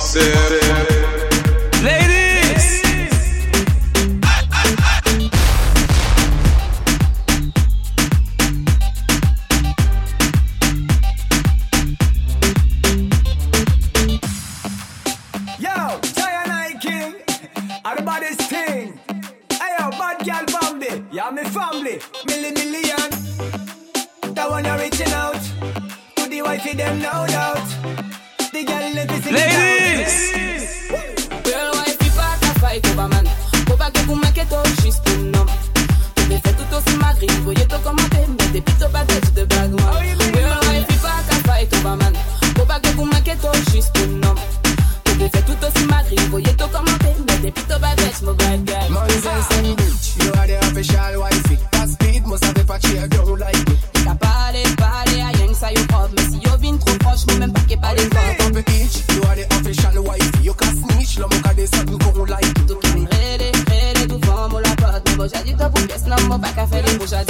ser uma. Watch la moka de sa pou koron la yi tout Rele, rele, tou fòm ou la pot Mè boja di top ou kes nan mò pa ka fè Mè boja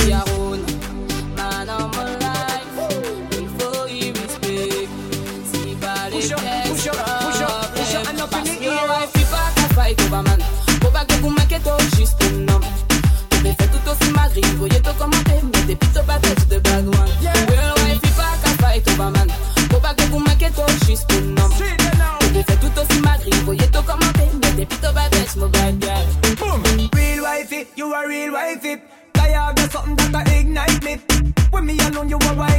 you?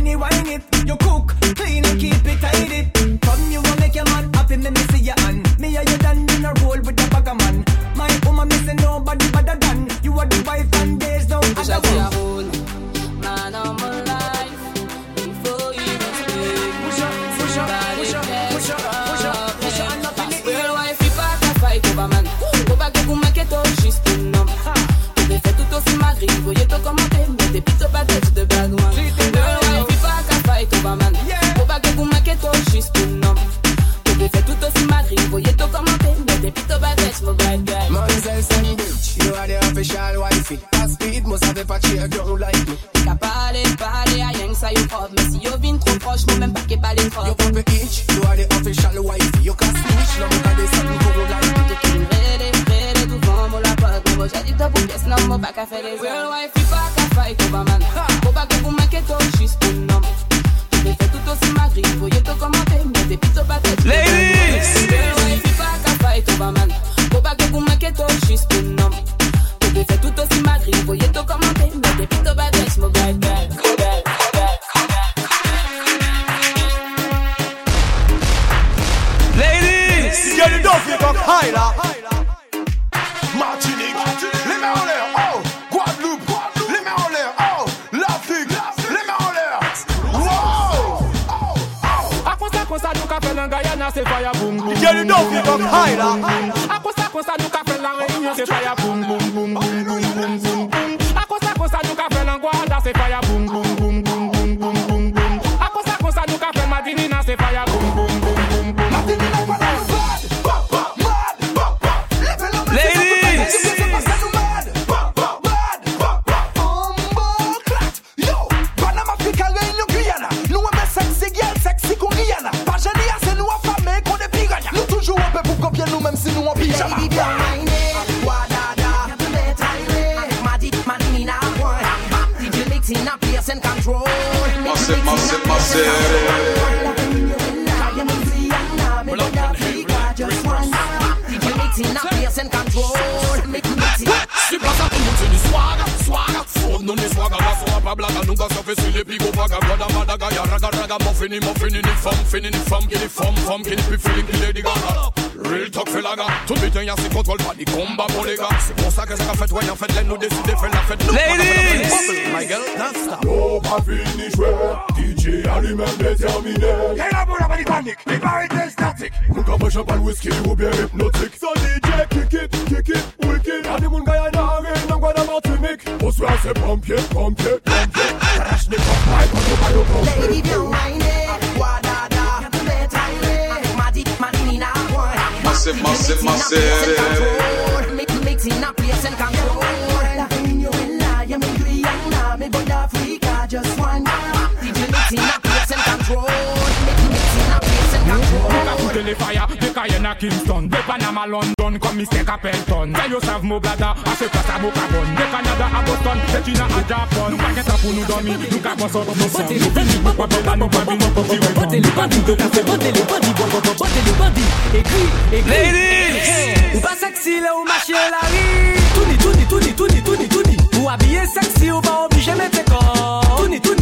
my bright girl. Nonsense and bitch, you are the official wifey. That speed must have a patch here, don't like me. T'as parlé, parlé à rien que ça, you off. Mais si yo vine trop proche, moi même pas qu'est pas les trop. Yo pop a itch, you are the official wifey. You can switch, non, t'as des sacs, don't like me. T'es qu'une vrede, vrede, tout vent, mon la. Mais moi j'ai dit top, yes, non, mon bac à faire les wifey. c'est fire boum boum. J'ai du dope, donc high là. À quoi ça, quoi ça, nous qu'a fait la réunion, c'est fire boum boum boum boum boum boum boum. À quoi ça, quoi ça, nous qu'a fait l'angoisse, c'est fire boum boum boum boum boum boum boum. À quoi ça, quoi ça, nous qu'a fait Madinina, c'est fire in a place and control. Massive, massive, massive. in a place and control. Make me see. plaza tout le monde c'est du swag, swag. Faut donner swag à la soirée, pas blague. Nous gars, ça fait sur les pigots, pas gars. Gada, madaga, yaraga, raga. Mon fini, mon fini, ni femme, fini, ni femme, qui ni femme, femme, qui ni plus feeling, qui lady gaga. Real talk fait la gars Tout le temps y'a si contrôle pas Ni combat pour les gars C'est pour ça que ça a fait Ouais, en fait, laisse nous décider Fait la fête Nous, Ladies. My girl, non-stop Oh, pas fini jouer. DJ a lui-même déterminé. Et la boule a pas de panique. Il paraît des statiques. Nous capons champagne, whisky ou bien hypnotique. So DJ, kick it, kick it, wicked. Y'a des moun Guyana, rien, nan Guada Martinique. Au soir, c'est pompier, pompier, pompier. Crash, n'est pas pareil, massive, massive. Just one. Divinity, not place and control. Divinity, not place and control. Put a foot in the fire. Guyana, Kingston, de Panama, London, comme Mr. Capleton. Say you savent mon blada, à ce place à Bocabon. De Canada à Boston, de China à Japon. Nous pas pour nous dormir, nous qu'à boss up nos sons. Nous finis pour pas là, nous pas venir pour tirer bon. Bottez les bandits, de café, bottez les bandits, bo- bo- bo- bottez les bandits. Écris, écris. Ladies. Ou pas sexy là, ou marcher la rue. Touni, touni, touni, touni, touni, touni. Ou habillé sexy, ou pas obligé mettre corps. Touni, touni, touni,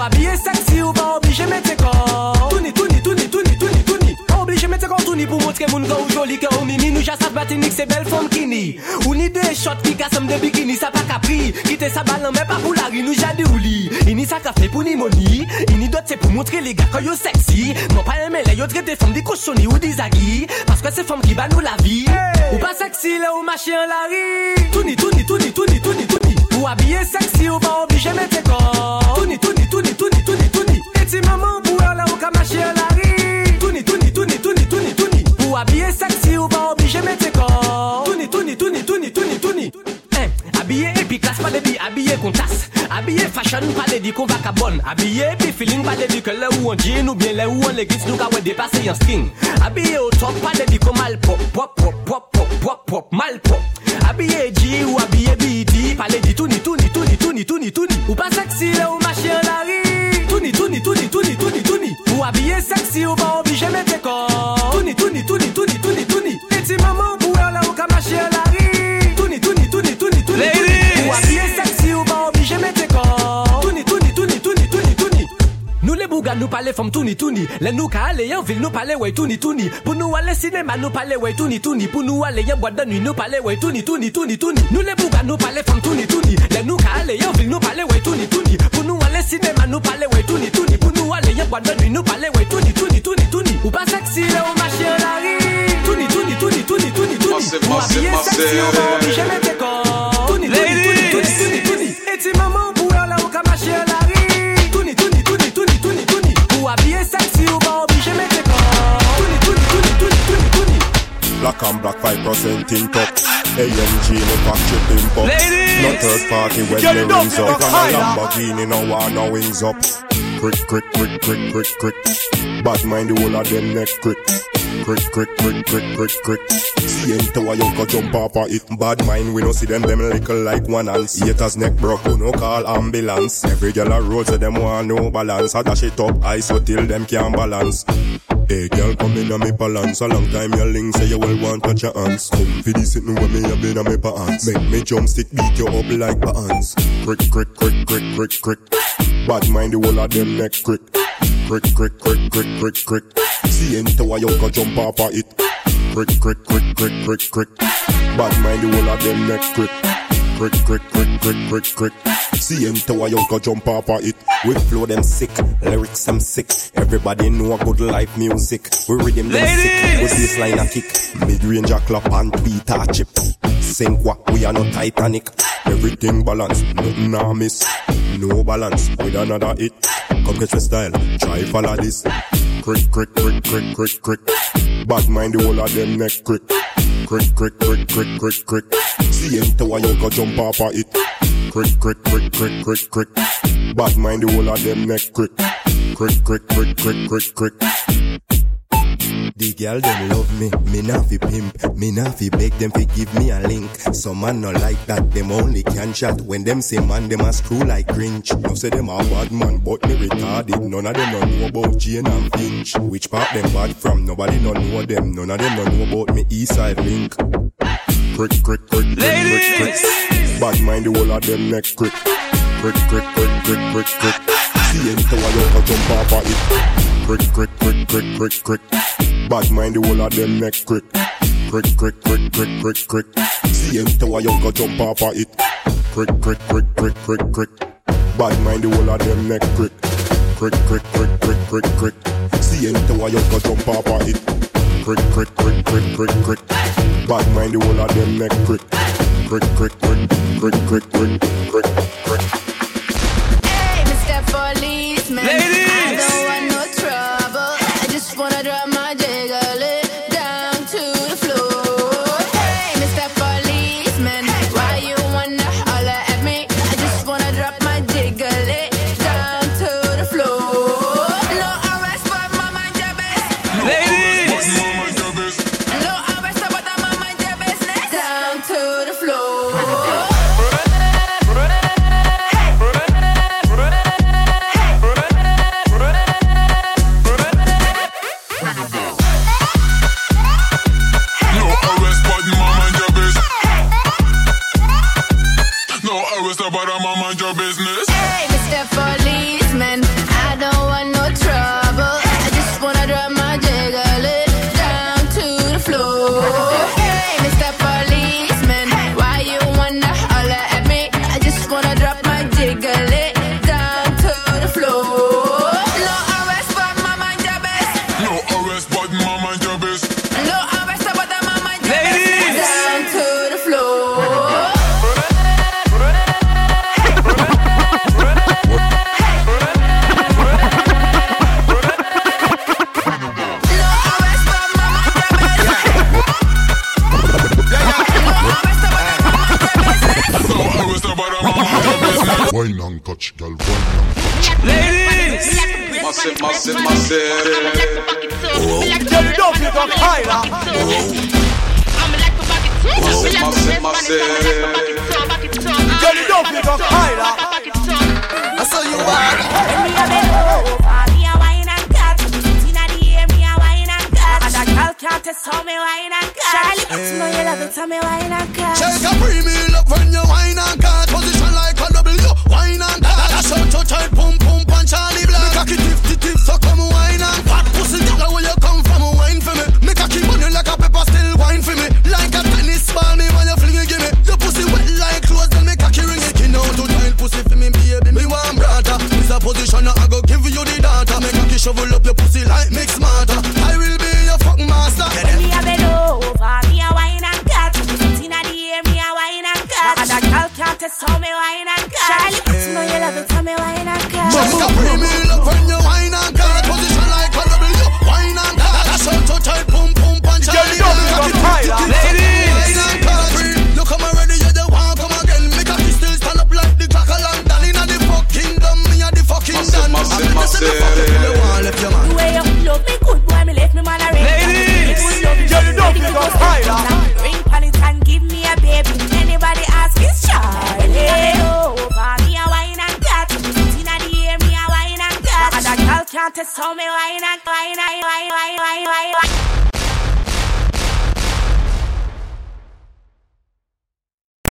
Ou habillé sexy, ou pas obligé mettre corps. Touni, touni, touni, touni, touni, touni. Pas obligé mettre corps, touni, pour montrer mon gars ou joli que ou mimi. Nous chasse à batinique, c'est belle femme qui ni. Ou ni des shots qui cassent de bikini, ça pas capri. Quitter sa balle, mais pas pour la rue, nous jade ou lit. Ini ça café pour ni money. Ini d'autres c'est pour montrer les gars que yo sexy. Non pas aimer les yo traite des femmes des cochonnies ou des aguilles. Parce que c'est femmes qui battent nous la vie. Ou pas sexy là ou marcher en la rue. Touni, touni, touni, touni, touni, touni. Ou habillé sexy ou pas obligé mettre corps. Qu'on. Habillé fashion pas de dit qu'on va. Habillé puis feeling pas de dit que là où on jean ou bien là où on l'église nous qu'à dépasser en skin. Habillé au top pas de dit qu'on mal pop pop pop pop pop pop pop mal pop. Habillé G ou habillé BD pas de dit tout ni tout ni tout ni tout ni tout ni tout ni. Ou pas sexy là ou marcher en la rue. Tout ni tout ni tout ni tout ni tout ni tout ni. Ou habillé sexy ou pas obligé mettre corps. Nous les bougas nous parler femmes touni touni Les nous qu'à aller en ville nous parler ouais touni touni Pour nous aller cinéma nous parler ouais touni touni Pour nous aller en boîte de nuit nous parler ouais touni touni touni touni Nous les bougas nous parler touni touni Les nous qu'à aller en ville nous parler ouais touni touni Pour nous aller cinéma nous parler ouais touni touni Pour nous aller en boîte de nuit nous parler ouais touni touni touni touni Ou pas sexy là ou marcher en la rue Touni touni touni touni touni touni Ou habillé sexy ou pas obligé mettre corps and black 5% in top. AMG no pimp up. Ladies. No third party when up, rings up. And a Lamborghini no want no wings up. Crick, crick, crick, crick, crick, crick. Bad mind the whole of them neck crick. Crick, crick, crick, crick, crick, crick. See enter a young jump off of it. Bad mind we no see them them little like one ants. Haters neck broke, who no call ambulance. Every girl a road so them want no balance. I dash it up, I so till them can't balance. Hey girl, come in on me balance. A long time your link say you will want touch your hands. Come for this sitting with me, you been on me pants. Make me jump stick beat you up like pants. Crick, crick, crick, crick, crick, crick. Bad mind the whole of them neck crick. Crick, crick, crick, crick, crick, crick. See enter a go jump off of it. Crick, crick, crick, crick, crick, crick. Bad mind the whole of them neck crick. Crick, crick, crick, crick, crick, crick. See enter a young jump of it. We flow them sick, lyrics them sick. Everybody know a good life music. We rhythm them sick, we bassline a kick. Mid range a clap and beat a chip. Sink what we are not Titanic. Everything balance, nothing a miss. No balance with another hit. Come get your style, try follow this. Crick, crick, crick, crick, crick, crick. Bad mind the whole of them neck crick. Crick, crick, crick, crick, crick, crick. See enter a young go jump off of it. Crick, crick, crick, crick, crick, crick. Bad mind the whole of them neck crick. Crick, crick, crick, crick, crick, crick. Girl them love me, me nah fi pimp, me nah fi beg them fi give me a link. Some man no like that, them only can chat. When them say man, them a screw like Grinch. No say them a bad man, but me retarded. None of them no know about Jane and Finch. Which part them bad from? Nobody no know them. None of them no know about me East Side Link. Crick, crick, crick, crick, crick, crick. Bad mind the whole of them neck crick. Crick, crick, crick, crick, crick, crick. See enter a young jump off of it. Crick, crick, crick, crick, crick, crick. Bad mind the whole of them neck crick. Crick, crick, crick, crick, crick, crick. See enter a young jump off of it. Crick, crick, crick, crick, crick, crick. Bad mind the whole of them neck crick. Crick, crick, crick, crick, crick, crick. See enter a young jump off of it. Crick, crick, crick, crick, crick, crick. Bad mind the whole of them neck crick. Crick, crick, crick, crick, crick, crick, crick, crick. Policeman. Ladies. mind your business. Hey, Mr. Policeman, I don't massive, massive, massive. Get it up, you higher. Massive, massive, massive. Get it up, you higher. I saw you walk. can't test me wine and cry. Charlie, you know you love it, tell me wine and cry. Shake a premium love when you wine and cry. Yeah.